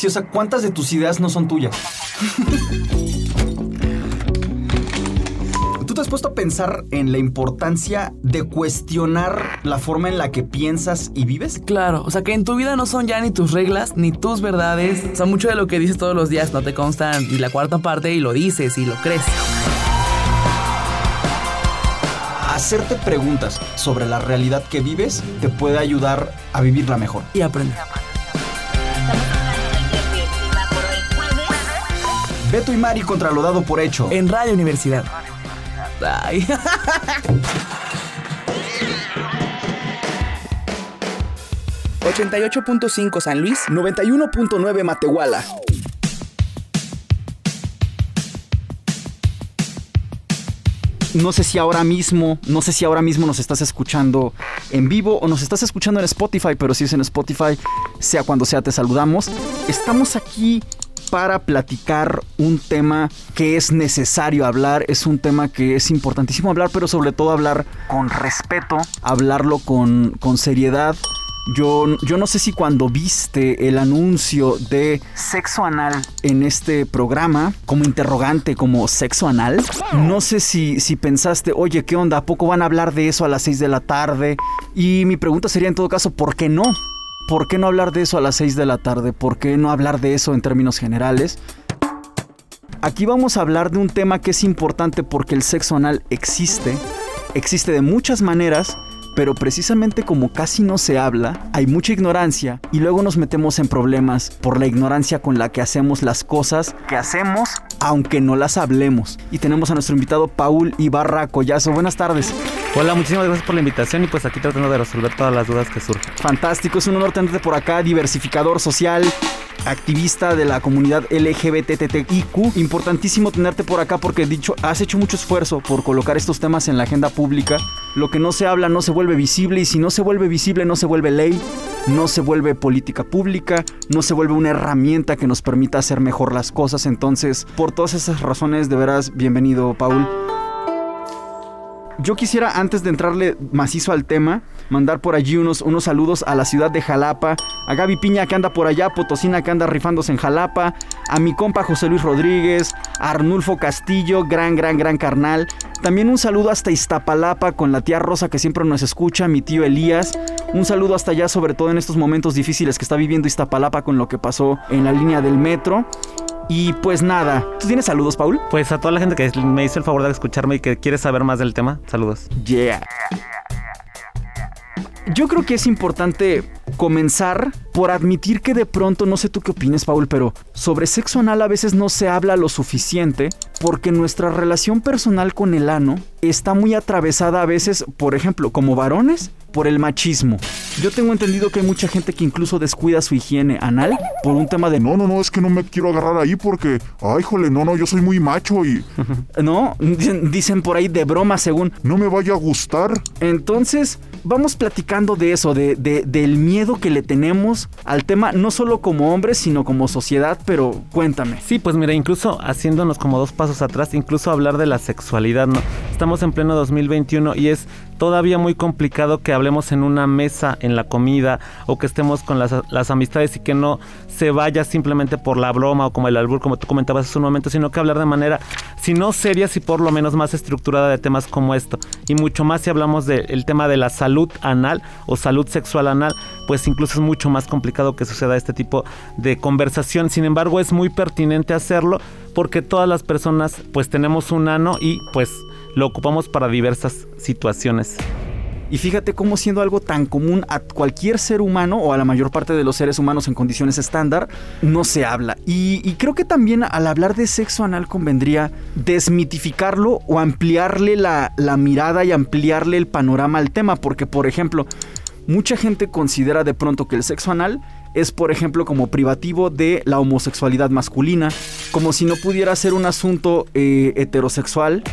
Sí, o sea, ¿cuántas de tus ideas no son tuyas? ¿Tú te has puesto a pensar en la importancia de cuestionar la forma en la que piensas y vives? Claro, o sea que en tu vida no son ya ni tus reglas ni tus verdades. O sea, mucho de lo que dices todos los días no te consta ni la cuarta parte y lo dices y lo crees. Hacerte preguntas sobre la realidad que vives te puede ayudar a vivirla mejor. Y aprender. Beto y Mari contra lo dado por hecho. En Radio Universidad. Ay. ...88.5 San Luis... 91.9 Matehuala. No sé si ahora mismo, no sé si ahora mismo nos estás escuchando en vivo o nos estás escuchando en Spotify, pero si es en Spotify, sea cuando sea, te saludamos. Estamos aquí para platicar un tema que es necesario hablar, es un tema que es importantísimo hablar, pero sobre todo hablar con respeto, hablarlo con, con seriedad. Yo, yo, no sé si cuando viste el anuncio de sexo anal en este programa, como interrogante, como sexo anal, no sé si, si pensaste, oye, ¿qué onda? ¿A poco van a hablar de eso a las 6 de la tarde? Y mi pregunta sería en todo caso, ¿por qué no? ¿Por qué no hablar de eso a las 6 de la tarde? ¿Por qué no hablar de eso en términos generales? Aquí vamos a hablar de un tema que es importante porque el sexo anal existe, existe de muchas maneras pero precisamente como casi no se habla, hay mucha ignorancia y luego nos metemos en problemas por la ignorancia con la que hacemos las cosas que hacemos aunque no las hablemos. Y tenemos a nuestro invitado Paul Ibarra Collazo. Buenas tardes. Hola, muchísimas gracias por la invitación y pues aquí tratando de resolver todas las dudas que surgen. Fantástico, es un honor tenerte por acá, diversificador social, activista de la comunidad LGBTTIQ. Importantísimo tenerte por acá porque dicho, has hecho mucho esfuerzo por colocar estos temas en la agenda pública. Lo que no se habla no se vuelve visible y si no se vuelve visible no se vuelve ley, no se vuelve política pública, no se vuelve una herramienta que nos permita hacer mejor las cosas. Entonces, por todas esas razones, de veras, bienvenido, Paul. Yo quisiera, antes de entrarle macizo al tema, mandar por allí unos, unos saludos a la ciudad de Jalapa, a Gaby Piña que anda por allá, Potosina que anda rifándose en Jalapa, a mi compa José Luis Rodríguez, a Arnulfo Castillo, gran, gran, gran carnal. También un saludo hasta Iztapalapa con la tía Rosa que siempre nos escucha, mi tío Elías. Un saludo hasta allá, sobre todo en estos momentos difíciles que está viviendo Iztapalapa con lo que pasó en la línea del metro. Y pues nada, ¿tú tienes saludos, Paul? Pues a toda la gente que me hizo el favor de escucharme y que quiere saber más del tema, saludos. Yeah. Yo creo que es importante comenzar por admitir que de pronto, no sé tú qué opinas, Paul, pero sobre sexo anal a veces no se habla lo suficiente porque nuestra relación personal con el ano está muy atravesada a veces, por ejemplo, como varones, por el machismo. Yo tengo entendido que hay mucha gente que incluso descuida su higiene anal por un tema de... No, no, no, es que no me quiero agarrar ahí porque... Ay, jole, no, no, yo soy muy macho y... no, dicen, dicen por ahí de broma según... No me vaya a gustar. Entonces, vamos platicando de eso, de, de, del miedo que le tenemos al tema, no solo como hombres, sino como sociedad, pero cuéntame. Sí, pues mira, incluso haciéndonos como dos pasos atrás, incluso hablar de la sexualidad, ¿no? Estamos en pleno 2021 y es todavía muy complicado que hablemos en una mesa, en la comida, o que estemos con las, las amistades y que no se vaya simplemente por la broma o como el albur, como tú comentabas hace un momento, sino que hablar de manera, si no seria, si por lo menos más estructurada de temas como esto. Y mucho más si hablamos del tema de la salud anal o salud sexual anal, pues incluso es mucho más complicado que suceda este tipo de conversación. Sin embargo, es muy pertinente hacerlo porque todas las personas pues tenemos un ano y pues lo ocupamos para diversas situaciones. Y fíjate cómo siendo algo tan común a cualquier ser humano o a la mayor parte de los seres humanos en condiciones estándar, no se habla. Y, creo que también al hablar de sexo anal convendría desmitificarlo o ampliarle la, la mirada y ampliarle el panorama al tema. Porque, por ejemplo, mucha gente considera de pronto que el sexo anal es, por ejemplo, como privativo de la homosexualidad masculina, como si no pudiera ser un asunto eh, heterosexual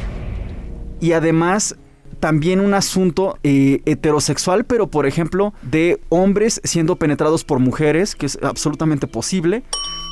y además también un asunto eh, heterosexual, pero por ejemplo de hombres siendo penetrados por mujeres, que es absolutamente posible.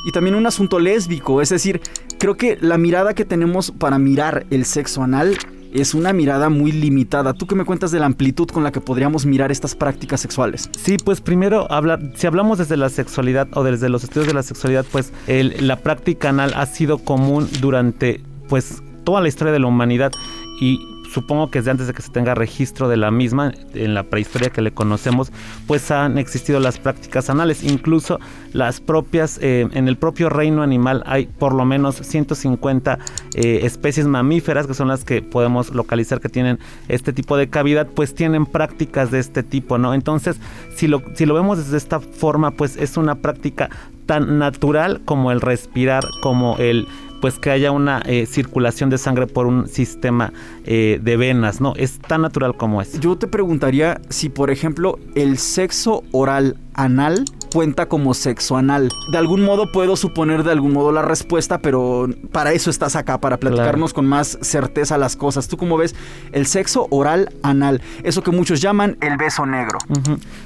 Y también un asunto lésbico, es decir, creo que la mirada que tenemos para mirar el sexo anal es una mirada muy limitada. ¿Tú qué me cuentas de la amplitud con la que podríamos mirar estas prácticas sexuales? Sí, pues primero si hablamos desde la sexualidad o desde los estudios de la sexualidad, pues la práctica anal ha sido común durante pues toda la historia de la humanidad y supongo que desde antes de que se tenga registro de la misma, en la prehistoria que le conocemos, pues han existido las prácticas anales. Incluso las propias, eh, en el propio reino animal hay por lo menos 150 eh, especies mamíferas, que son las que podemos localizar que tienen este tipo de cavidad, pues tienen prácticas de este tipo, ¿no? Entonces, si lo, si lo vemos desde esta forma, pues es una práctica tan natural como el respirar, como el pues que haya una eh, circulación de sangre por un sistema eh, de venas, ¿no? Es tan natural como es. Yo te preguntaría si, por ejemplo, el sexo oral anal cuenta como sexo anal. De algún modo puedo suponer de algún modo la respuesta, pero para eso estás acá, para platicarnos con más certeza las cosas. ¿Tú cómo ves el sexo oral anal? Eso que muchos llaman el beso negro.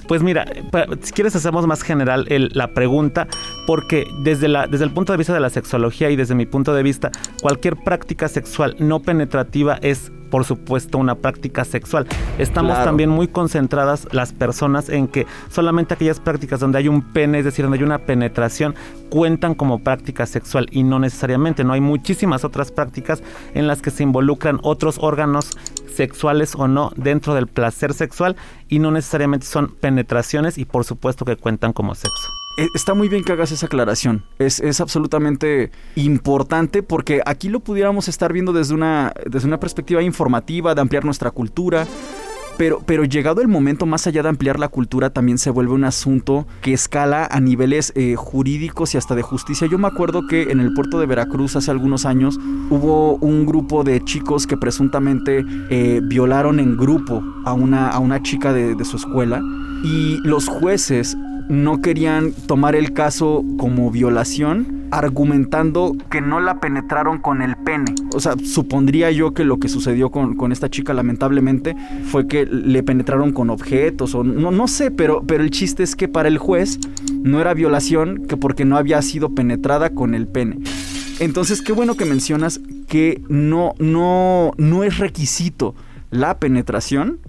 Pues mira, si quieres hacemos más general la pregunta, porque desde, la, desde el punto de vista de la sexología y desde mi punto de vista, cualquier práctica sexual no penetrativa es por supuesto, una práctica sexual. Estamos también muy concentradas las personas en que solamente aquellas prácticas donde hay un pene, es decir, donde hay una penetración, cuentan como práctica sexual y no necesariamente. No hay muchísimas otras prácticas en las que se involucran otros órganos sexuales o no dentro del placer sexual y no necesariamente son penetraciones y por supuesto que cuentan como sexo. E, está muy bien que hagas esa aclaración. Es, es, absolutamente importante porque aquí lo pudiéramos estar viendo desde una, desde una perspectiva informativa, de ampliar nuestra cultura. Pero, pero, llegado el momento, más allá de ampliar la cultura, también se vuelve un asunto que escala a niveles eh, jurídicos y hasta de justicia. Yo me acuerdo que en el puerto de Veracruz hace algunos años hubo un grupo de chicos que presuntamente eh, violaron en grupo a una, a una chica de su escuela y los jueces no querían tomar el caso como violación, argumentando que no la penetraron con el pene. O sea, supondría yo que lo que sucedió con, esta chica lamentablemente fue que le penetraron con objetos o no, no sé, pero, pero el chiste es que para el juez no era violación que porque no había sido penetrada con el pene. Entonces, qué bueno que mencionas que no, no, no es requisito la penetración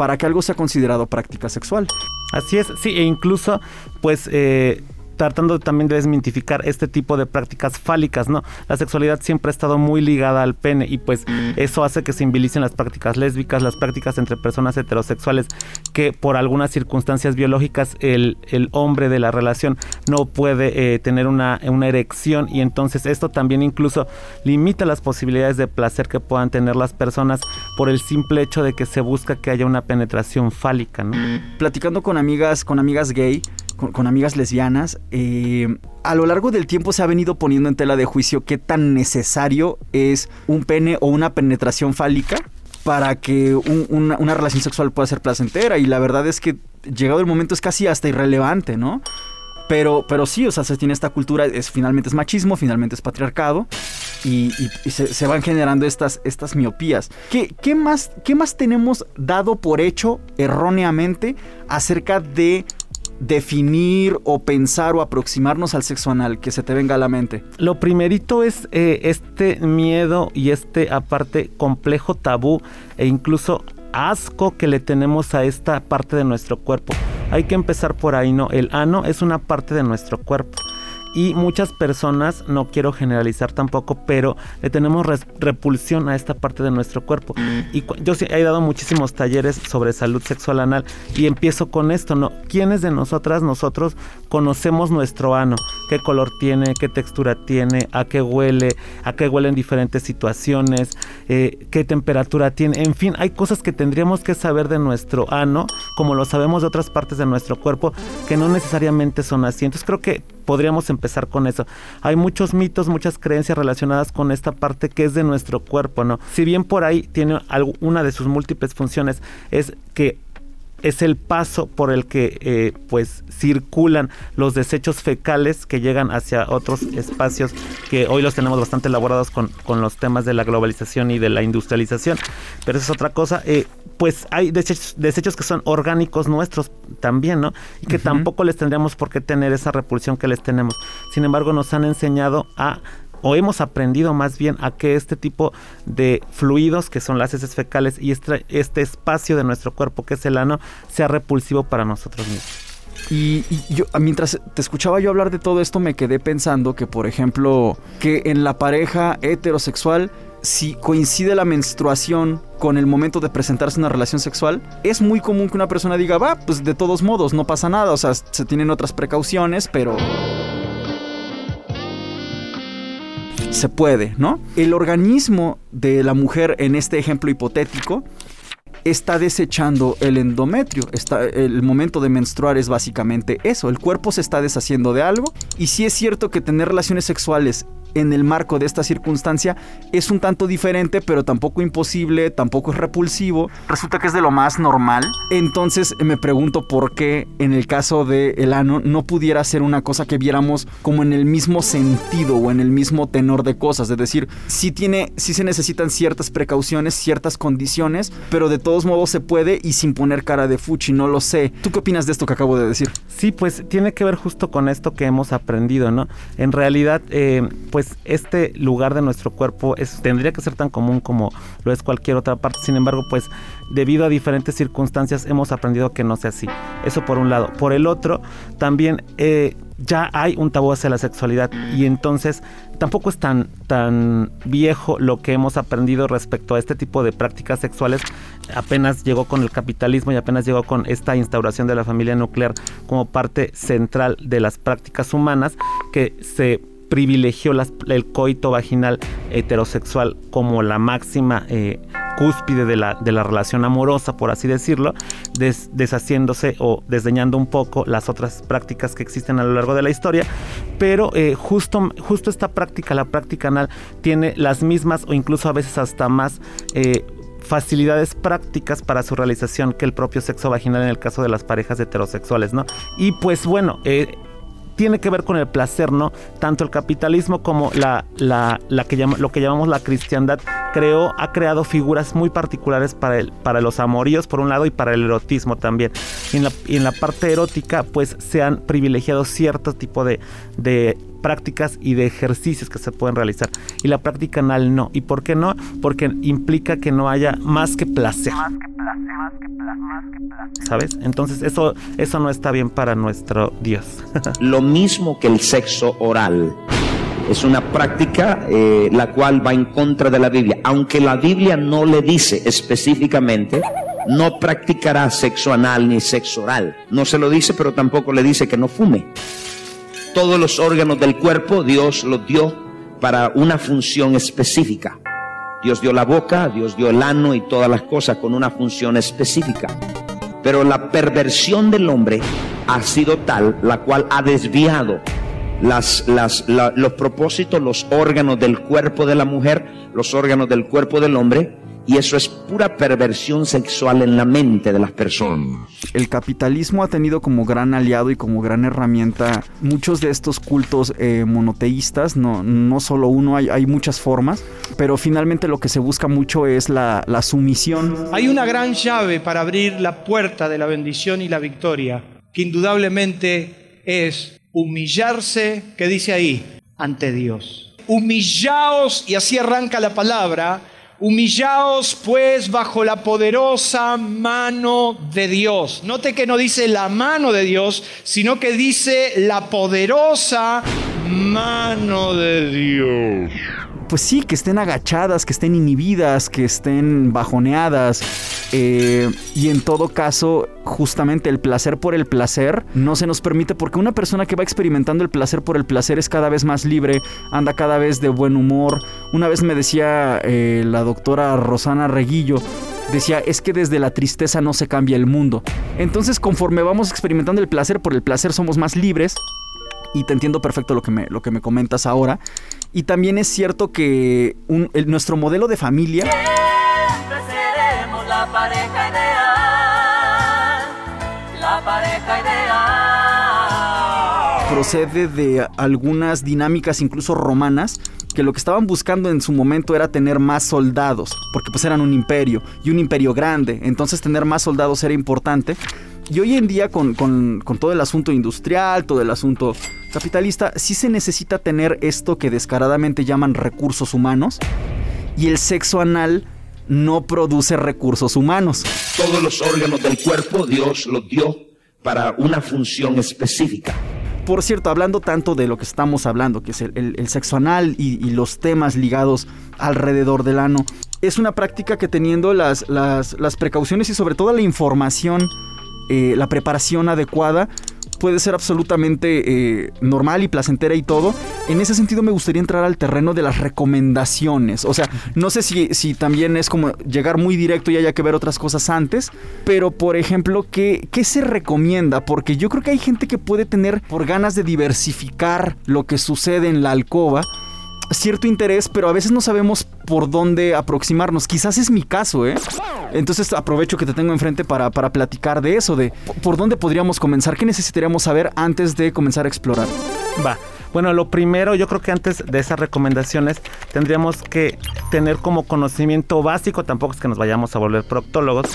para que algo sea considerado práctica sexual. Así es, sí, e incluso pues eh, tratando también de desmitificar este tipo de prácticas fálicas, ¿no? La sexualidad siempre ha estado muy ligada al pene y pues eso hace que se invilicen las prácticas lésbicas, las prácticas entre personas heterosexuales, que por algunas circunstancias biológicas el, hombre de la relación no puede eh, tener una, una erección y entonces esto también incluso limita las posibilidades de placer que puedan tener las personas por el simple hecho de que se busca que haya una penetración fálica, ¿no? Platicando con amigas, con amigas gay, con, amigas lesbianas, eh, a lo largo del tiempo se ha venido poniendo en tela de juicio qué tan necesario es un pene o una penetración fálica para que una, relación sexual pueda ser placentera. Y la verdad es que llegado el momento es casi hasta irrelevante, ¿no? Pero, pero sí, o sea, se tiene esta cultura, es, finalmente es machismo, finalmente es patriarcado. Y, se, van generando estas, estas miopías. ¿Qué, qué, más, ¿Qué más tenemos dado por hecho erróneamente acerca de definir o pensar o aproximarnos al sexo anal que se te venga a la mente? Lo primerito es eh, este miedo y este aparte complejo tabú e incluso asco que le tenemos a esta parte de nuestro cuerpo. Hay que empezar por ahí, ¿no? El ano es una parte de nuestro cuerpo y muchas personas, no quiero generalizar tampoco, pero le tenemos repulsión a esta parte de nuestro cuerpo. Y yo sí he dado muchísimos talleres sobre salud sexual anal y empiezo con esto, ¿no? ¿Quiénes de nosotras, nosotros conocemos nuestro ano? ¿Qué color tiene? ¿Qué textura tiene? ¿A qué huele? ¿A qué huele en diferentes situaciones? Eh, ¿Qué temperatura tiene? En fin, hay cosas que tendríamos que saber de nuestro ano, como lo sabemos de otras partes de nuestro cuerpo, que no necesariamente son así. Entonces creo que podríamos empezar con eso. Hay muchos mitos, muchas creencias relacionadas con esta parte que es de nuestro cuerpo, ¿no? Si bien por ahí tiene una de sus múltiples funciones, es que es el paso por el que eh, pues circulan los desechos fecales que llegan hacia otros espacios que hoy los tenemos bastante elaborados con, con los temas de la globalización y de la industrialización. Pero eso es otra cosa. Eh, pues hay desechos, que son orgánicos nuestros también no y que tampoco les tendríamos por qué tener esa repulsión que les tenemos. Sin embargo nos han enseñado a o hemos aprendido más bien a que este tipo de fluidos que son las heces fecales y este, este espacio de nuestro cuerpo que es el ano sea repulsivo para nosotros mismos. Y, yo, mientras te escuchaba yo hablar de todo esto, me quedé pensando que, por ejemplo, que en la pareja heterosexual, si coincide la menstruación con el momento de presentarse una relación sexual, es muy común que una persona diga, va, pues de todos modos, no pasa nada, o sea, se tienen otras precauciones, pero... Se puede, ¿no? El organismo de la mujer en este ejemplo hipotético está desechando el endometrio. Está, el momento de menstruar es básicamente eso. El cuerpo se está deshaciendo de algo. Y si es cierto que tener relaciones sexuales en el marco de esta circunstancia es un tanto diferente, pero tampoco imposible, tampoco es repulsivo. Resulta que es de lo más normal. Entonces me pregunto por qué en el caso de el ano no pudiera ser una cosa que viéramos como en el mismo sentido o en el mismo tenor de cosas. Es decir, sí tiene, sí se necesitan ciertas precauciones, ciertas condiciones, pero de todos modos se puede y sin poner cara de fuchi, no lo sé. ¿Tú qué opinas de esto que acabo de decir? Sí, pues tiene que ver justo con esto que hemos aprendido, ¿no? En realidad, eh, pues pues este lugar de nuestro cuerpo es, tendría que ser tan común como lo es cualquier otra parte. Sin embargo, pues debido a diferentes circunstancias hemos aprendido que no sea así. Eso por un lado. Por el otro, también eh, ya hay un tabú hacia la sexualidad y entonces tampoco es tan, tan viejo lo que hemos aprendido respecto a este tipo de prácticas sexuales. Apenas llegó con el capitalismo y apenas llegó con esta instauración de la familia nuclear como parte central de las prácticas humanas que se privilegió el coito vaginal heterosexual como la máxima eh, cúspide de la, de la, relación amorosa, por así decirlo, deshaciéndose o desdeñando un poco las otras prácticas que existen a lo largo de la historia. Pero eh, justo, justo esta práctica, la práctica anal, tiene las mismas o incluso a veces hasta más eh, facilidades prácticas para su realización que el propio sexo vaginal en el caso de las parejas heterosexuales, ¿no? Y pues bueno, tiene que ver con el placer, ¿no? Tanto el capitalismo como la, la, que llama, lo que llamamos la cristiandad creó, ha creado figuras muy particulares para, el, para los amoríos, por un lado, y para el erotismo también. Y en la, en la parte erótica, pues se han privilegiado cierto tipo de prácticas y de ejercicios que se pueden realizar. Y la práctica anal no. ¿Y por qué no? Porque implica que no haya más que placer. Más que placer, más que placer, más que placer. ¿Sabes? Entonces eso, eso no está bien para nuestro Dios. Lo mismo que el sexo oral. Es una práctica eh, la cual va en contra de la Biblia. Aunque la Biblia no le dice específicamente, no practicará sexo anal ni sexo oral. No se lo dice, pero tampoco le dice que no fume. Todos los órganos del cuerpo Dios los dio para una función específica. Dios dio la boca, Dios dio el ano y todas las cosas con una función específica. Pero la perversión del hombre ha sido tal, la cual ha desviado las, los propósitos, los órganos del cuerpo de la mujer, los órganos del cuerpo del hombre, y eso es pura perversión sexual en la mente de las personas. El capitalismo ha tenido como gran aliado y como gran herramienta muchos de estos cultos eh, monoteístas, no, no solo uno, hay, hay, muchas formas, pero finalmente lo que se busca mucho es la, la sumisión. Hay una gran llave para abrir la puerta de la bendición y la victoria, que indudablemente es humillarse, ¿qué dice ahí? Ante Dios. Humillaos, y así arranca la palabra, Humillaos pues bajo la poderosa mano de Dios. Note que no dice la mano de Dios, sino que dice la poderosa mano de Dios pues sí, que estén agachadas, que estén inhibidas, que estén bajoneadas. Eh, y en todo caso, justamente el placer por el placer no se nos permite porque una persona que va experimentando el placer por el placer es cada vez más libre, anda cada vez de buen humor. Una vez me decía eh, la doctora Rosana Reguillo, decía, es que desde la tristeza no se cambia el mundo. Entonces, conforme vamos experimentando el placer por el placer, somos más libres. Y te entiendo perfecto lo que me, lo que me comentas ahora. Y también es cierto que nuestro modelo de familia... Siempre seremos la pareja ideal, la pareja ideal. Procede de algunas dinámicas incluso romanas que lo que estaban buscando en su momento era tener más soldados, porque pues eran un imperio y un imperio grande, entonces tener más soldados era importante Y hoy en día con, con, con todo el asunto industrial, todo el asunto capitalista, sí se necesita tener esto que descaradamente llaman recursos humanos. Y el sexo anal no produce recursos humanos. Todos los órganos del cuerpo Dios los dio para una función específica. Por cierto, hablando tanto de lo que estamos hablando, que es el, el- el sexo anal y, y los temas ligados alrededor del ano, es una práctica que teniendo las, las, las precauciones y sobre todo la información, eh, la preparación adecuada, puede ser absolutamente eh, normal y placentera y todo. En ese sentido me gustaría entrar al terreno de las recomendaciones. O sea, no sé si, si también es como llegar muy directo y haya que ver otras cosas antes, pero por ejemplo, ¿qué, ¿qué se recomienda? Porque yo creo que hay gente que puede tener, por ganas de diversificar lo que sucede en la alcoba, cierto interés, pero a veces no sabemos por dónde aproximarnos. Quizás es mi caso, ¿eh? Entonces aprovecho que te tengo enfrente para, para platicar de eso, de por dónde podríamos comenzar, qué necesitaríamos saber antes de comenzar a explorar. Va. Bueno, lo primero, yo creo que antes de esas recomendaciones tendríamos que tener como conocimiento básico, tampoco es que nos vayamos a volver proctólogos,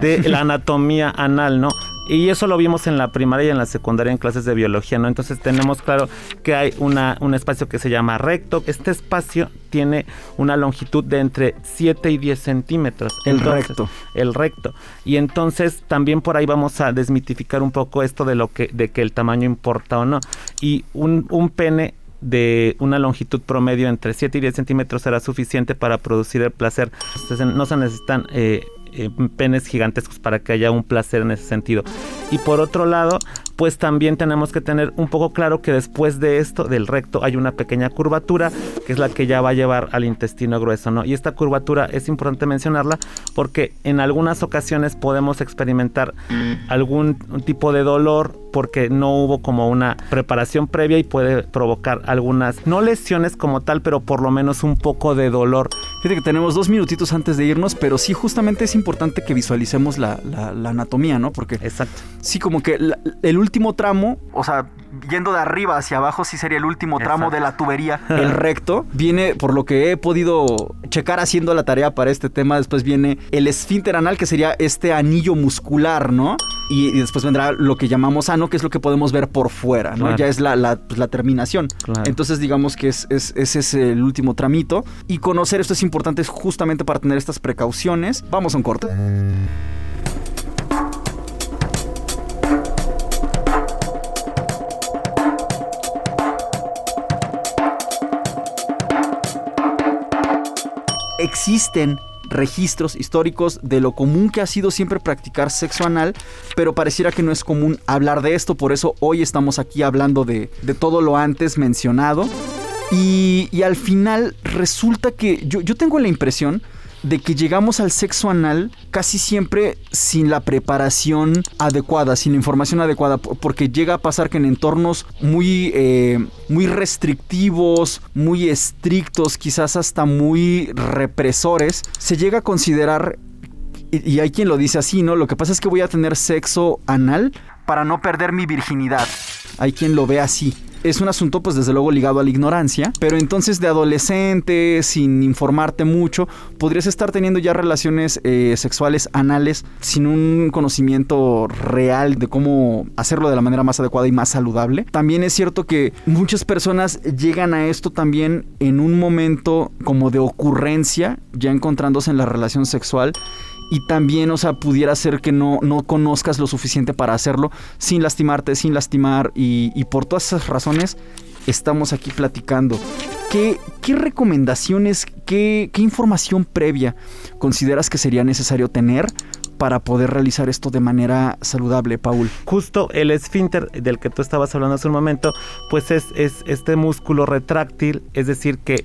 de la anatomía anal, ¿no? Y eso lo vimos en la primaria y en la secundaria en clases de biología, ¿no? Entonces tenemos claro que hay una, un espacio que se llama recto. Este espacio tiene una longitud de entre 7 y 10 centímetros. El recto. el recto. Y entonces también por ahí vamos a desmitificar un poco esto de lo que, de que el tamaño importa o no. Y un, un pene de una longitud promedio entre 7 y 10 centímetros será suficiente para producir el placer. Entonces, no se necesitan eh, eh, penes gigantescos para que haya un placer en ese sentido. Y por otro lado, pues también tenemos que tener un poco claro que después de esto, del recto, hay una pequeña curvatura que es la que ya va a llevar al intestino grueso, ¿no? Y esta curvatura es importante mencionarla porque en algunas ocasiones podemos experimentar algún tipo de dolor porque no hubo como una preparación previa y puede provocar algunas, no lesiones como tal, pero por lo menos un poco de dolor. Fíjate que tenemos dos minutitos antes de irnos, pero sí justamente es importante que visualicemos la, la- la anatomía, ¿no? Porque Exacto. sí, como que la- el último tramo, o sea, yendo de arriba hacia abajo, sí sería el último tramo Exacto. de la tubería. El recto viene, por lo que he podido checar haciendo la tarea para este tema, después viene el esfínter anal, que sería este anillo muscular, ¿no? Y, y después vendrá lo que llamamos ano, que es lo que podemos ver por fuera, ¿no? Claro. Ya es la, la, pues, la terminación. Claro. Entonces digamos que es, es- ese es el último tramito. Y conocer esto es importante justamente para tener estas precauciones. Vamos a un corte. Existen registros históricos de lo común que ha sido siempre practicar sexo anal, pero pareciera que no es común hablar de esto, por eso hoy estamos aquí hablando de, de todo lo antes mencionado. Y, y al final resulta que yo, yo tengo la impresión de que llegamos al sexo anal casi siempre sin la preparación adecuada, sin la información adecuada, por- porque llega a pasar que en entornos muy, eh, muy restrictivos, muy estrictos, quizás hasta muy represores, se llega a considerar y, y hay quien lo dice así, ¿no? Lo que pasa es que voy a tener sexo anal para no perder mi virginidad. Hay quien lo ve así. Es un asunto, pues desde luego ligado a la ignorancia, pero entonces de adolescente, sin informarte mucho, podrías estar teniendo ya relaciones eh, sexuales anales sin un conocimiento real de cómo hacerlo de la manera más adecuada y más saludable. También es cierto que muchas personas llegan a esto también en un momento como de ocurrencia, ya encontrándose en la relación sexual y también, o sea, pudiera ser que no, no conozcas lo suficiente para hacerlo sin lastimarte, sin lastimar y, y por todas esas razones estamos aquí platicando. ¿Qué, qué recomendaciones, qué, qué información previa consideras que sería necesario tener para poder realizar esto de manera saludable, Paul? Justo el esfínter del que tú estabas hablando hace un momento, pues es, es este músculo retráctil, es decir, que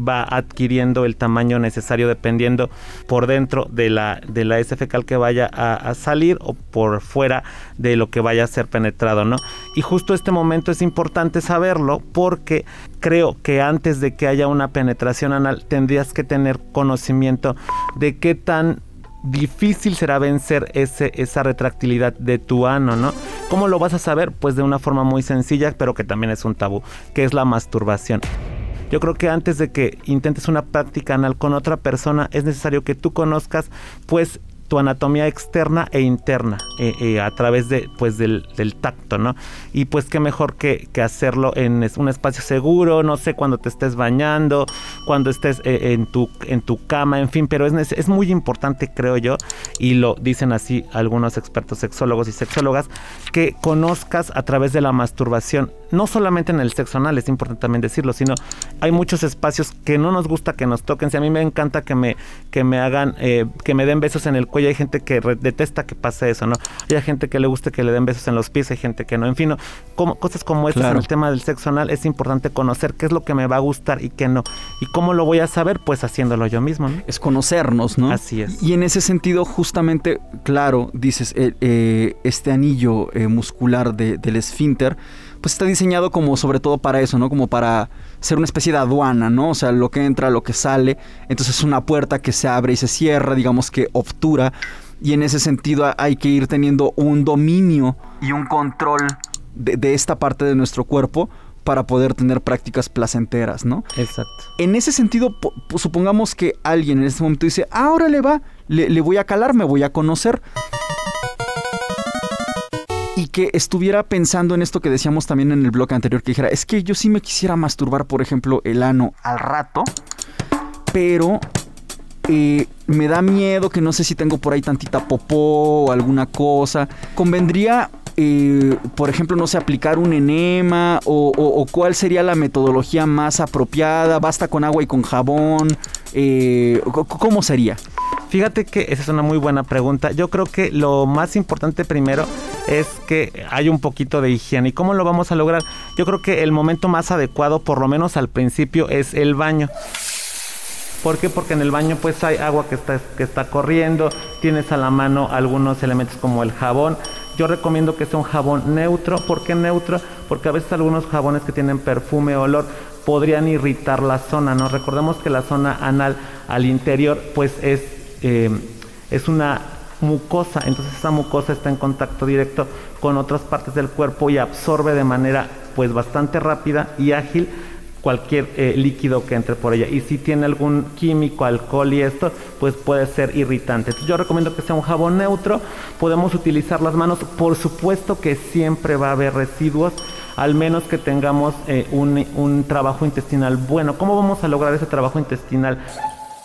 va adquiriendo el tamaño necesario dependiendo por dentro de la, de la S fecal que vaya a, salir o por fuera de lo que vaya a ser penetrado, ¿no? Y justo este momento es importante saberlo porque creo que antes de que haya una penetración anal tendrías que tener conocimiento de qué tan difícil será vencer ese, esa retractilidad de tu ano, ¿no? ¿Cómo lo vas a saber? Pues de una forma muy sencilla, pero que también es un tabú, que es la masturbación. Yo creo que antes de que intentes una práctica anal con otra persona, es necesario que tú conozcas, pues, tu anatomía externa e interna eh, eh, a través de pues del, del, tacto, ¿no? Y pues qué mejor que, que, hacerlo en un espacio seguro, no sé, cuando te estés bañando, cuando estés eh, en, tu, en tu cama, en fin, pero es, es muy importante, creo yo, y lo dicen así algunos expertos sexólogos y sexólogas, que conozcas a través de la masturbación, no solamente en el sexo anal, es importante también decirlo, sino hay muchos espacios que no nos gusta que nos toquen. Si a mí me encanta que me, que me hagan, eh, que me den besos en el cuello, hay gente que detesta que pase eso, ¿no? Hay gente que le gusta que le den besos en los pies, hay gente que no. En fin, como, cosas como estas en el tema del sexo anal es importante conocer qué es lo que me va a gustar y qué no. ¿Y cómo lo voy a saber? Pues haciéndolo yo mismo, ¿no? Es conocernos, ¿no? Así es. Y en ese sentido, justamente, claro, dices, eh, eh, este anillo muscular del esfínter, pues está diseñado como sobre todo para eso, ¿no? Como para ser una especie de aduana, ¿no? O sea, lo que entra, lo que sale. Entonces es una puerta que se abre y se cierra, digamos que obtura. Y en ese sentido hay que ir teniendo un dominio y un control de, esta parte de nuestro cuerpo para poder tener prácticas placenteras, ¿no? Exacto. En ese sentido, supongamos que alguien en este momento dice, ahora le va, le voy a calar, me voy a conocer y que estuviera pensando en esto que decíamos también en el bloque anterior, que dijera, es que yo sí me quisiera masturbar, por ejemplo, el ano al rato, pero eh, me da miedo que no sé si tengo por ahí tantita popó o alguna cosa. Convendría, eh, por ejemplo, no sé, aplicar un enema o, cuál sería la metodología más apropiada. ¿Basta con agua y con jabón? Eh, ¿Cómo sería? Fíjate que esa es una muy buena pregunta. Yo creo que lo más importante primero es que hay un poquito de higiene. ¿Y cómo lo vamos a lograr? Yo creo que el momento más adecuado, por lo menos al principio, es el baño. ¿Por qué? Porque en el baño pues hay agua que está, que está corriendo, tienes a la mano algunos elementos como el jabón. Yo recomiendo que sea un jabón neutro. ¿Por qué neutro? Porque a veces algunos jabones que tienen perfume o olor podrían irritar la zona, ¿no? Recordemos que la zona anal al interior pues es, eh, es una mucosa, entonces esa mucosa está en contacto directo con otras partes del cuerpo y absorbe de manera pues bastante rápida y ágil cualquier eh, líquido que entre por ella y si tiene algún químico, alcohol y esto, pues puede ser irritante. yo recomiendo que sea un jabón neutro, podemos utilizar las manos, por supuesto que siempre va a haber residuos, al menos que tengamos eh, un, un trabajo intestinal bueno. ¿Cómo vamos a lograr ese trabajo intestinal?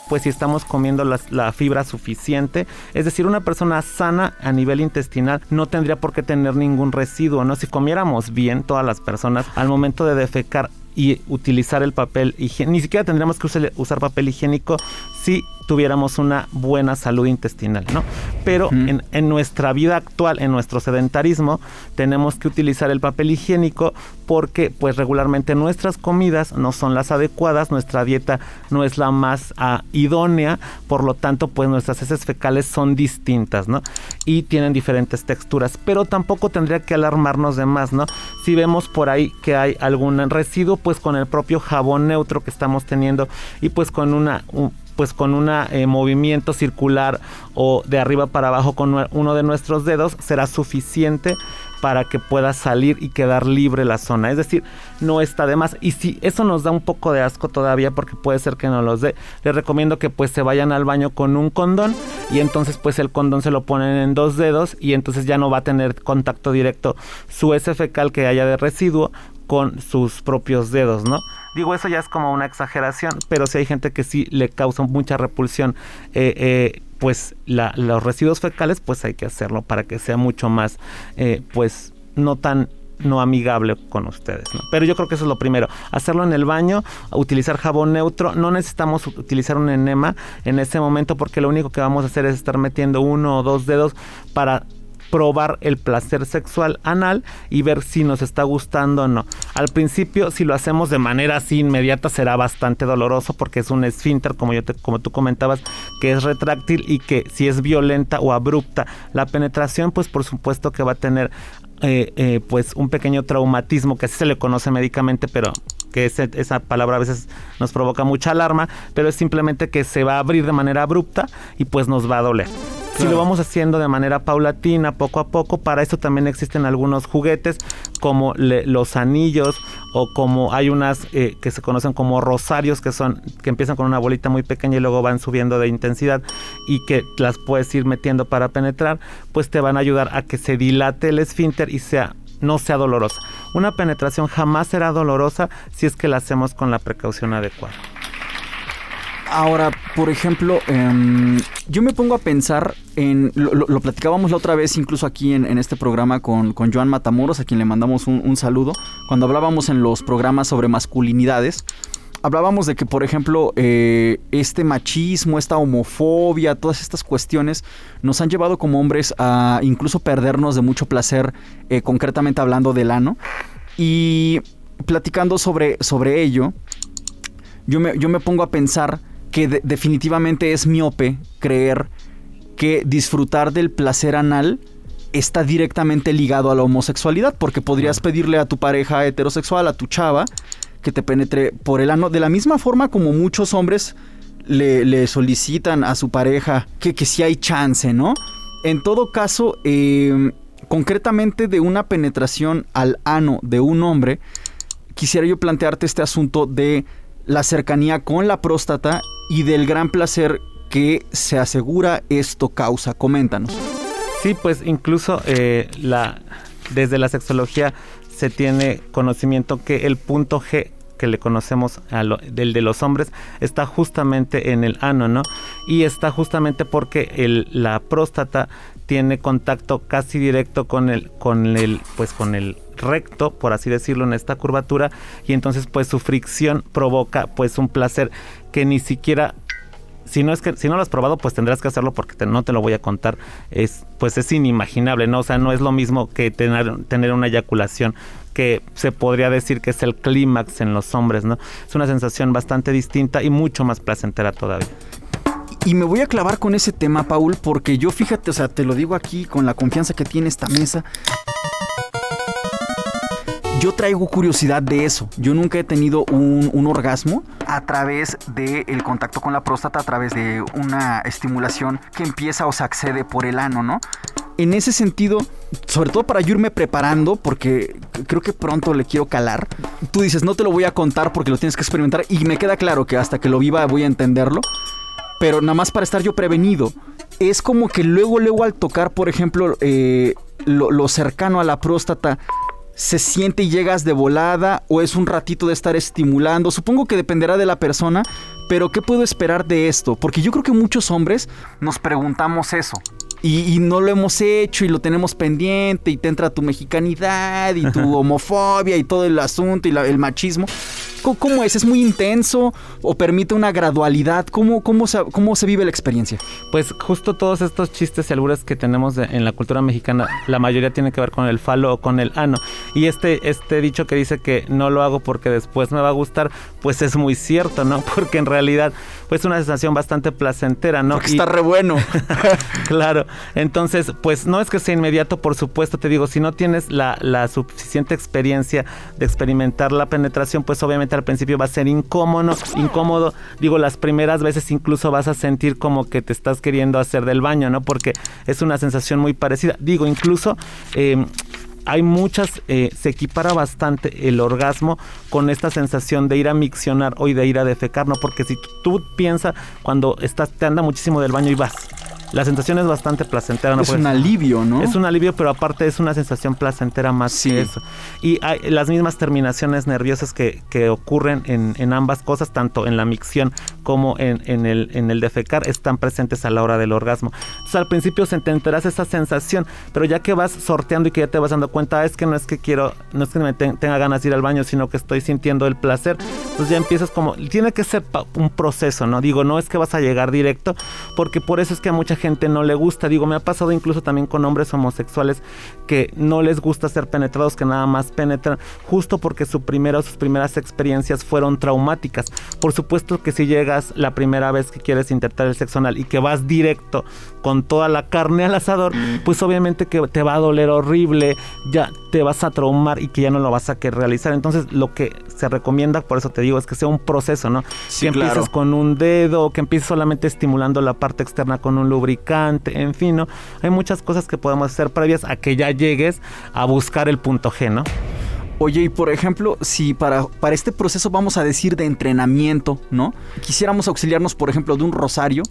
Pues si estamos comiendo la, fibra suficiente. Es decir, una persona sana a nivel intestinal no tendría por qué tener ningún residuo, ¿no? Si comiéramos bien todas las personas al momento de defecar y utilizar el papel higiénico, ni siquiera tendríamos que usar papel higiénico si tuviéramos una buena salud intestinal, ¿no? Pero en, en, nuestra vida actual, en nuestro sedentarismo, tenemos que utilizar el papel higiénico porque pues regularmente nuestras comidas no son las adecuadas, nuestra dieta no es la más ah, idónea, por lo tanto pues nuestras heces fecales son distintas, ¿no? Y tienen diferentes texturas, pero tampoco tendría que alarmarnos de más, ¿no? Si vemos por ahí que hay algún residuo, pues con el propio jabón neutro que estamos teniendo y pues con una pues con un eh, movimiento circular o de arriba para abajo con uno de nuestros dedos será suficiente para que pueda salir y quedar libre la zona. Es decir, no está de más. Y si eso nos da un poco de asco todavía, porque puede ser que no los dé, les recomiendo que pues se vayan al baño con un condón y entonces pues el condón se lo ponen en dos dedos y entonces ya no va a tener contacto directo su S fecal que haya de residuo con sus propios dedos, ¿no? Digo, eso ya es como una exageración, pero si hay gente que sí le causa mucha repulsión, eh, eh, pues los residuos fecales, pues hay que hacerlo para que sea mucho más, eh, pues no tan no amigable con ustedes. Pero yo creo que eso es lo primero. Hacerlo en el baño, utilizar jabón neutro. No necesitamos utilizar un enema en ese momento porque lo único que vamos a hacer es estar metiendo uno o dos dedos para probar el placer sexual anal y ver si nos está gustando o no. Al principio, si lo hacemos de manera así inmediata, será bastante doloroso porque es un esfínter, como, yo te, como tú comentabas, que es retráctil y que si es violenta o abrupta la penetración, pues por supuesto que va a tener eh, eh, pues un pequeño traumatismo que se le conoce médicamente, pero que esa palabra a veces nos provoca mucha alarma, pero es simplemente que se va a abrir de manera abrupta y pues nos va a doler. Si lo vamos haciendo de manera paulatina, poco a poco, para eso también existen algunos juguetes como los anillos o como hay unas eh, que se conocen como rosarios que son que empiezan con una bolita muy pequeña y luego van subiendo de intensidad y que las puedes ir metiendo para penetrar, pues te van a ayudar a que se dilate el esfínter y sea no sea dolorosa. Una penetración jamás será dolorosa si es que la hacemos con la precaución adecuada. Ahora, por ejemplo, em, yo me pongo a pensar en. Lo, platicábamos la otra vez, incluso aquí en, este programa con, con, Joan Matamoros, a quien le mandamos un, saludo. Cuando hablábamos en los programas sobre masculinidades, hablábamos de que, por ejemplo, eh, este machismo, esta homofobia, todas estas cuestiones nos han llevado como hombres a incluso perdernos de mucho placer, eh, concretamente hablando del ano. Y platicando sobre, sobre ello, yo me, yo me pongo a pensar que definitivamente es miope creer que disfrutar del placer anal está directamente ligado a la homosexualidad, porque podrías pedirle a tu pareja heterosexual, a tu chava, que te penetre por el ano, de la misma forma como muchos hombres le, solicitan a su pareja que, que si hay chance, ¿no? En todo caso, em, concretamente de una penetración al ano de un hombre, quisiera yo plantearte este asunto de la cercanía con la próstata y del gran placer que se asegura esto causa. Coméntanos. Sí, pues incluso eh, la, desde la sexología se tiene conocimiento que el punto G que le conocemos del de los hombres está justamente en el ano, ¿no? Y está justamente porque la próstata tiene contacto casi directo con el, con el, pues con el recto, por así decirlo, en esta curvatura y entonces pues su fricción provoca pues un placer que ni siquiera si no es que si no lo has probado pues tendrás que hacerlo porque no te lo voy a contar. Es pues es inimaginable no o sea no es lo mismo que tener tener una eyaculación que se podría decir que es el clímax en los hombres no es una sensación bastante distinta y mucho más placentera todavía. Y me voy a clavar con ese tema, Paul, porque yo fíjate, o sea, te lo digo aquí con la confianza que tiene esta mesa yo traigo curiosidad de eso. Yo nunca he tenido un, orgasmo a través del contacto con la próstata, a través de una estimulación que empieza o se accede por el ano, ¿no? En ese sentido, sobre todo para irme preparando, porque creo que pronto le quiero calar. Tú dices, no te lo voy a contar porque lo tienes que experimentar y me queda claro que hasta que lo viva voy a entenderlo. Pero nada más para estar yo prevenido. Es como que luego, luego al tocar, por ejemplo, eh, lo cercano a la próstata, se siente y llegas de volada o es un ratito de estar estimulando. Supongo que dependerá de la persona, pero ¿qué puedo esperar de esto? Porque yo creo que muchos hombres nos preguntamos eso. Y, no lo hemos hecho y lo tenemos pendiente y te entra tu mexicanidad y tu homofobia y todo el asunto y el machismo. ¿Cómo es? ¿Es muy intenso o permite una gradualidad? ¿Cómo, cómo, se, cómo se vive la experiencia? Pues justo todos estos chistes y albures que tenemos en la cultura mexicana, la mayoría tiene que ver con el falo o con el ano. Y este, este dicho que dice que no lo hago porque después me va a gustar, pues es muy cierto, ¿no? Porque en realidad, pues es una sensación bastante placentera, ¿no? Porque está re bueno. claro. Entonces, pues no es que sea inmediato, por supuesto, te digo, si no tienes la, la suficiente experiencia de experimentar la penetración, pues obviamente al principio va a ser incómodo, incómodo. Digo, las primeras veces incluso vas a sentir como que te estás queriendo hacer del baño, ¿no? Porque es una sensación muy parecida. Digo, incluso... Em, hay muchas, eh, se equipara bastante el orgasmo con esta sensación de ir a miccionar o de ir a defecar, ¿no? Porque si tú piensas cuando estás, te anda muchísimo del baño y vas la sensación es bastante placentera. ¿no? Es un alivio, ¿no? Es un alivio, pero aparte es una sensación placentera más que eso. Y hay las mismas terminaciones nerviosas que, que ocurren en, en, ambas cosas, tanto en la micción como en, en, el, en el defecar, están presentes a la hora del orgasmo. Entonces al principio se esa sensación, pero ya que vas sorteando y que ya te vas dando cuenta, es que no es que quiero, no es que me tenga ganas de ir al baño, sino que estoy sintiendo el placer, pues ya empiezas como, tiene que ser un proceso, ¿no? Digo, no es que vas a llegar directo, porque por eso es que a mucha gente no le gusta. Digo, me ha pasado incluso también con hombres homosexuales que no les gusta ser penetrados, que nada más penetran, justo porque su primera sus primeras experiencias fueron traumáticas. Por supuesto que si la primera vez que quieres intentar el sexo anal y que vas directo con toda la carne al asador, pues obviamente que te va a doler horrible, ya te vas a traumar y que ya no lo vas a querer realizar. Entonces, lo que se recomienda, por eso te digo, es que sea un proceso, ¿no? que empieces con un dedo, que empieces solamente estimulando la parte externa con un lubricante, en fin, ¿no? Hay muchas cosas que podemos hacer previas a que ya llegues a buscar el punto G, ¿no? Oye, y por ejemplo, si para, para este proceso vamos a decir de entrenamiento, ¿no? Quisiéramos auxiliarnos, por ejemplo, de un rosario.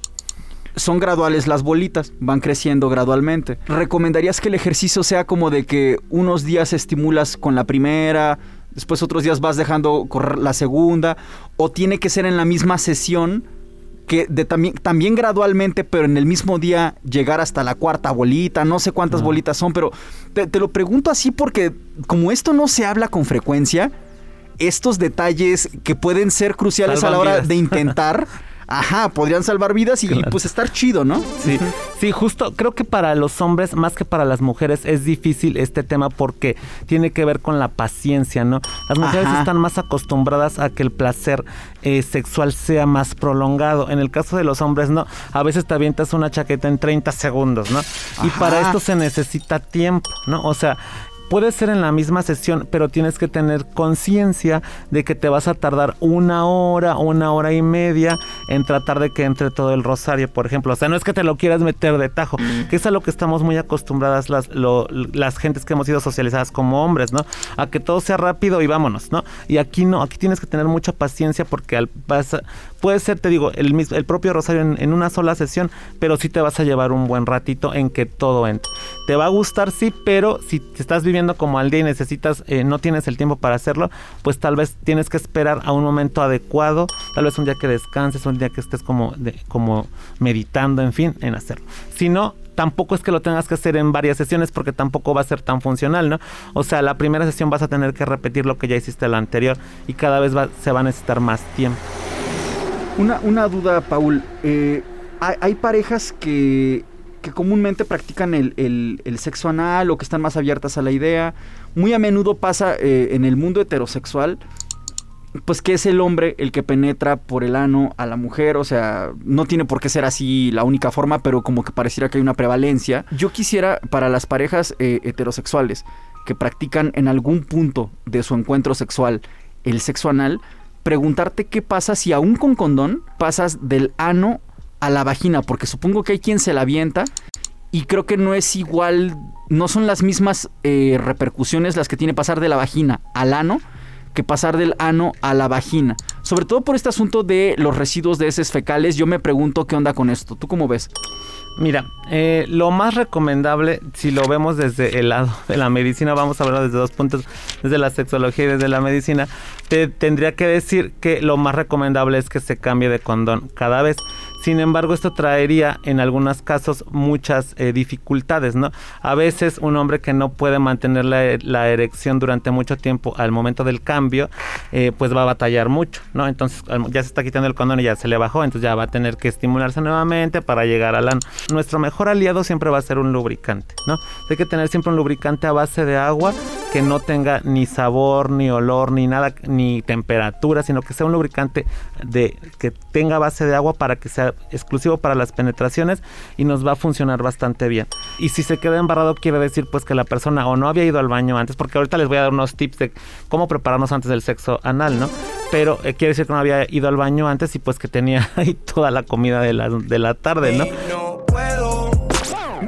Son graduales las bolitas, van creciendo gradualmente. ¿Recomendarías que el ejercicio sea como de que unos días estimulas con la primera, después otros días vas dejando correr la segunda, o tiene que ser en la misma sesión que de también, también gradualmente, pero en el mismo día llegar hasta la cuarta bolita, no sé cuántas bolitas son, pero te, te lo pregunto así porque como esto no se habla con frecuencia, estos detalles que pueden ser cruciales a la hora vidas. de intentar, ajá, podrían salvar vidas y, pues estar chido, ¿no? Sí, sí, justo creo que para los hombres más que para las mujeres es difícil este tema porque tiene que ver con la paciencia, ¿no? Las mujeres Ajá. están más acostumbradas a que el placer eh, sexual sea más prolongado. En el caso de los hombres, no. A veces te avientas una chaqueta en 30 segundos, ¿no? Y Ajá. para esto se necesita tiempo, ¿no? O sea, Puede ser en la misma sesión, pero tienes que tener conciencia de que te vas a tardar una hora, una hora y media en tratar de que entre todo el rosario, por ejemplo. O sea, no es que te lo quieras meter de tajo, que es a lo que estamos muy acostumbradas las, lo- las gentes que hemos sido socializadas como hombres, ¿no? A que todo sea rápido y vámonos, ¿no? Y aquí no, aquí tienes que tener mucha paciencia porque al, vas puede ser, te digo, el, mismo, el propio rosario en, una sola sesión, pero sí te vas a llevar un buen ratito en que todo entre. Te va a gustar, sí, pero si te estás viviendo como al día y necesitas, eh, no tienes el tiempo para hacerlo, pues tal vez tienes que esperar a un momento adecuado, tal vez un día que descanses, un día que estés como, como meditando, en fin, en hacerlo. Si no, tampoco es que lo tengas que hacer en varias sesiones porque tampoco va a ser tan funcional, ¿no? O sea, la primera sesión vas a tener que repetir lo que ya hiciste la anterior y cada vez se va a necesitar más tiempo. Una, una duda, Paul. Eh, hay, parejas que, que comúnmente practican el, el- el sexo anal o que están más abiertas a la idea. Muy a menudo pasa eh, en el mundo heterosexual, pues que es el hombre el que penetra por el ano a la mujer. O sea, no tiene por qué ser así la única forma, pero como que pareciera que hay una prevalencia. Yo quisiera para las parejas eh, heterosexuales que practican en algún punto de su encuentro sexual el sexo anal, preguntarte qué pasa si aún con condón pasas del ano a la vagina, porque supongo que hay quien se la avienta y creo que no es igual, no son las mismas eh, repercusiones las que tiene pasar de la vagina al ano que pasar del ano a la vagina. Sobre todo por este asunto de los residuos de heces fecales, yo me pregunto qué onda con esto. ¿Tú cómo ves? Mira, eh, lo más recomendable, si lo vemos desde el lado de la medicina, vamos a verlo desde dos puntos, desde la sexología y desde la medicina, te tendría que decir que lo más recomendable es que se cambie de condón cada vez. Sin embargo, esto traería en algunos casos muchas eh, dificultades, ¿no? A veces un hombre que no puede mantener la, la erección durante mucho tiempo al momento del cambio, eh, pues va a batallar mucho, ¿no? Entonces ya se está quitando el condón y ya se le bajó, entonces ya va a tener que estimularse nuevamente para llegar al ano. Nuestro mejor aliado siempre va a ser un lubricante, ¿no? Hay que tener siempre un lubricante a base de agua que no tenga ni sabor, ni olor, ni nada, ni temperatura, sino que sea un lubricante de que tenga base de agua para que sea exclusivo para las penetraciones y nos va a funcionar bastante bien. Y si se queda embarrado quiere decir pues que la persona o no había ido al baño antes, porque ahorita les voy a dar unos tips de cómo prepararnos antes del sexo anal, ¿no? Pero eh, quiere decir que no había ido al baño antes y pues que tenía ahí toda la comida de la, de la tarde, ¿no?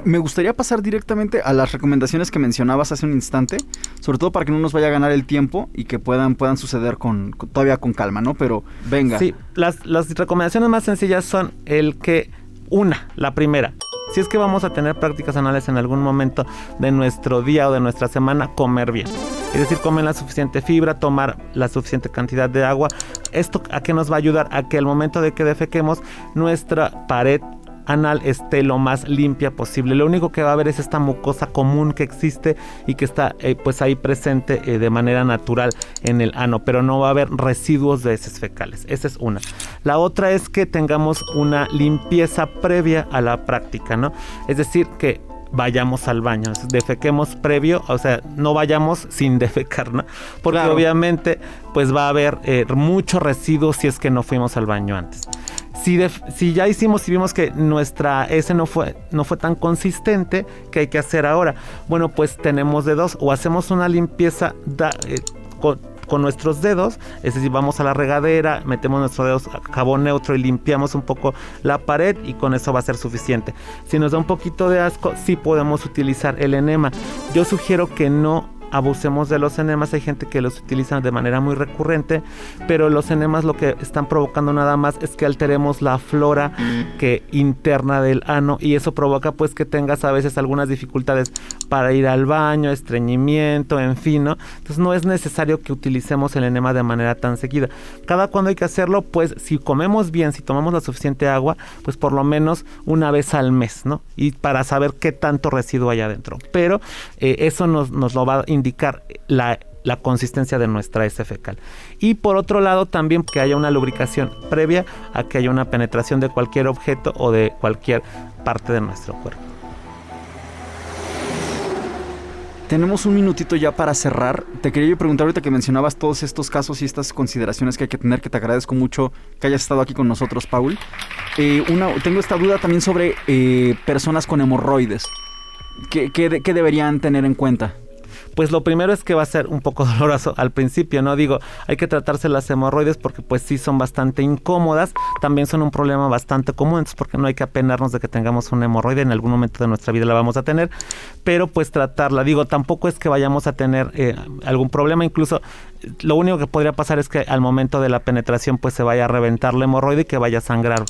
Me gustaría pasar directamente a las recomendaciones que mencionabas hace un instante, sobre todo para que no nos vaya a ganar el tiempo y que puedan, puedan suceder con, todavía con calma, ¿no? Pero venga. Sí, las, las recomendaciones más sencillas son el que, una, la primera, si es que vamos a tener prácticas anales en algún momento de nuestro día o de nuestra semana, comer bien. Es decir, comer la suficiente fibra, tomar la suficiente cantidad de agua. ¿Esto a qué nos va a ayudar? A que al momento de que defequemos, nuestra pared anal esté lo más limpia posible. Lo único que va a haber es esta mucosa común que existe y que está eh, pues ahí presente eh, de manera natural en el ano, pero no va a haber residuos de heces fecales. Esa es una. La otra es que tengamos una limpieza previa a la práctica, ¿no? Es decir, que vayamos al baño, defequemos previo, o sea, no vayamos sin defecar, ¿no? Porque Claro. obviamente pues va a haber eh, mucho residuo si es que no fuimos al baño antes. Si, si ya hicimos y vimos que nuestra S no fue, no fue tan consistente, ¿qué hay que hacer ahora? Bueno, pues tenemos de dos, o hacemos una limpieza da- eh, con, con nuestros dedos, es decir, vamos a la regadera, metemos nuestros dedos a jabón neutro y limpiamos un poco la pared y con eso va a ser suficiente. Si nos da un poquito de asco, sí podemos utilizar el enema. Yo sugiero que no abusemos de los enemas. Hay gente que los utiliza de manera muy recurrente, pero los enemas lo que están provocando nada más es que alteremos la flora que interna del ano y eso provoca pues que tengas a veces algunas dificultades para ir al baño, estreñimiento, en fin, ¿no? Entonces no es necesario que utilicemos el enema de manera tan seguida. Cada cuando hay que hacerlo, pues si comemos bien, si tomamos la suficiente agua, pues por lo menos una vez al mes, ¿no? Y para saber qué tanto residuo hay adentro. Pero eh, eso nos, nos lo va a indicar la consistencia de nuestra S fecal. Y por otro lado, también que haya una lubricación previa a que haya una penetración de cualquier objeto o de cualquier parte de nuestro cuerpo. Tenemos un minutito ya para cerrar. Te quería preguntar ahorita que mencionabas todos estos casos y estas consideraciones que hay que tener, que te agradezco mucho que hayas estado aquí con nosotros, Paul. Eh, tengo esta duda también sobre eh, personas con hemorroides. ¿Qué, qué, qué deberían tener en cuenta? Pues lo primero es que va a ser un poco doloroso al principio, ¿no? Digo, hay que tratarse las hemorroides porque pues sí son bastante incómodas, también son un problema bastante común, entonces porque no hay que apenarnos de que tengamos una hemorroide, en algún momento de nuestra vida la vamos a tener, pero pues tratarla, digo, tampoco es que vayamos a tener eh, algún problema, incluso lo único que podría pasar es que al momento de la penetración pues se vaya a reventar la hemorroide y que vaya a sangrar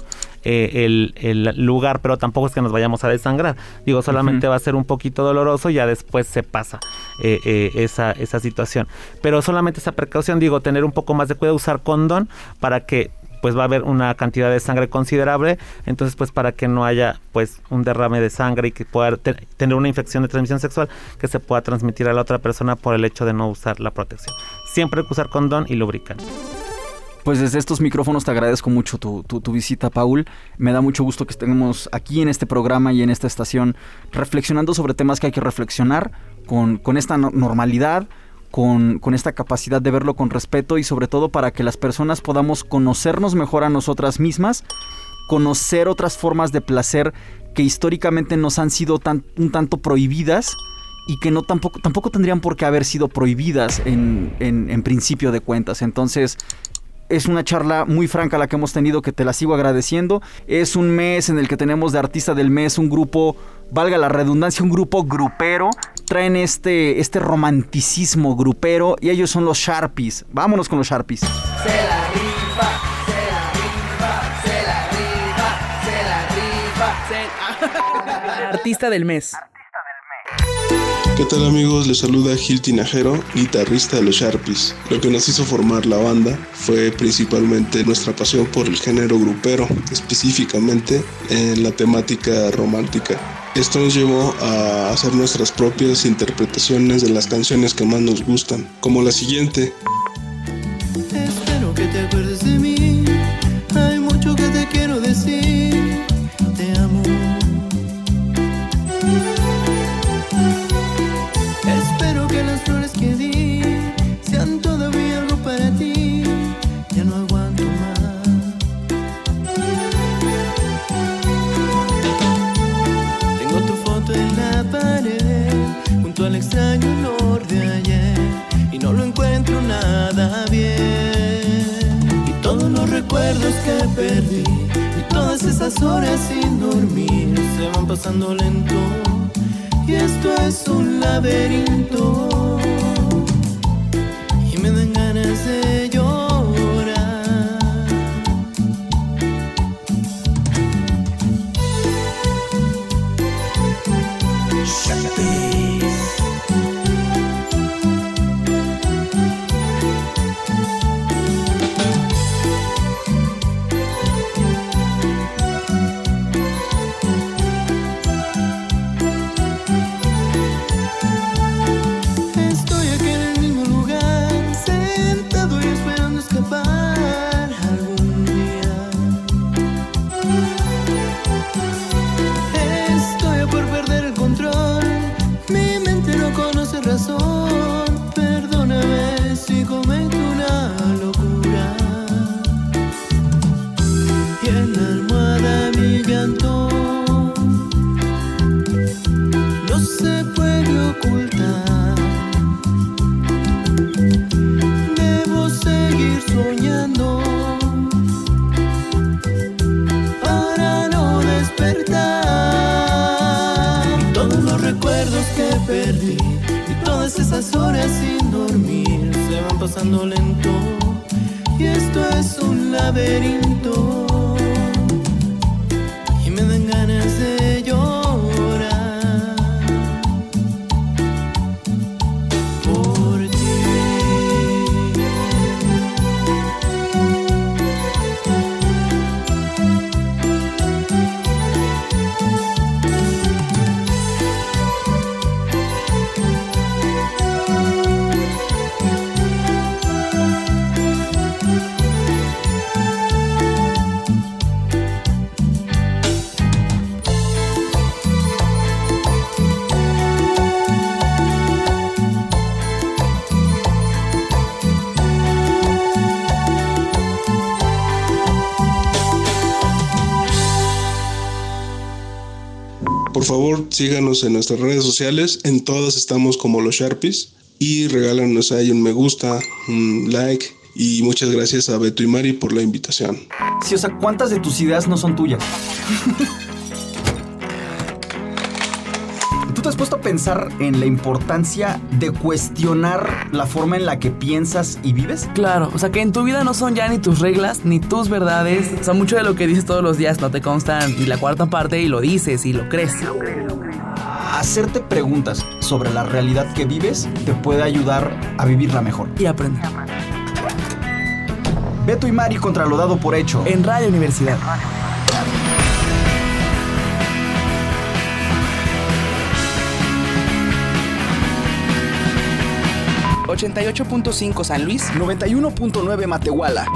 eh, el, lugar, pero tampoco es que nos vayamos a desangrar. Digo, solamente va a ser un poquito doloroso y ya después se pasa eh, eh, esa, esa situación. Pero solamente esa precaución, digo, tener un poco más de cuidado, usar condón para que pues va a haber una cantidad de sangre considerable, entonces pues para que no haya pues un derrame de sangre y que pueda tener una infección de transmisión sexual que se pueda transmitir a la otra persona por el hecho de no usar la protección. Siempre hay que usar condón y lubricante. Pues desde estos micrófonos te agradezco mucho tu, visita, Paul. Me da mucho gusto que estemos aquí en este programa y en esta estación reflexionando sobre temas que hay que reflexionar con, con esta normalidad, con, esta capacidad de verlo con respeto y sobre todo para que las personas podamos conocernos mejor a nosotras mismas, conocer otras formas de placer que históricamente nos han sido tan, un tanto prohibidas y que no tampoco, tampoco tendrían por qué haber sido prohibidas en, en principio de cuentas. Entonces, es una charla muy franca la que hemos tenido que te la sigo agradeciendo. Es un mes en el que tenemos de artista del mes un grupo, valga la redundancia, un grupo grupero. Traen este, este romanticismo grupero y ellos son los Sharpies. Vámonos con los Sharpies. Se la rifa, se la rifa, se la rifa, se la rifa. Artista del mes. ¿Qué tal amigos? Les saluda Gil Tinajero, guitarrista de los Sharpies. Lo que nos hizo formar la banda fue principalmente nuestra pasión por el género grupero, específicamente en la temática romántica. Esto nos llevó a hacer nuestras propias interpretaciones de las canciones que más nos gustan, como la siguiente. Síganos en nuestras redes sociales. En todas estamos como los Sharpies. Y regálanos ahí un me gusta, un like. Y muchas gracias a Beto y Mari por la invitación. Sí, o sea, ¿cuántas de tus ideas no son tuyas? ¿Tú te has puesto a pensar en la importancia de cuestionar la forma en la que piensas y vives? Claro, o sea que en tu vida no son ya ni tus reglas ni tus verdades. O sea, mucho de lo que dices todos los días no te consta ni la cuarta parte y lo dices y lo crees. Hacerte preguntas sobre la realidad que vives te puede ayudar a vivirla mejor. Y aprender. Beto y Mari contra lo dado por hecho. En Radio Universidad. ...88.5 San Luis... ...91.9 Matehuala...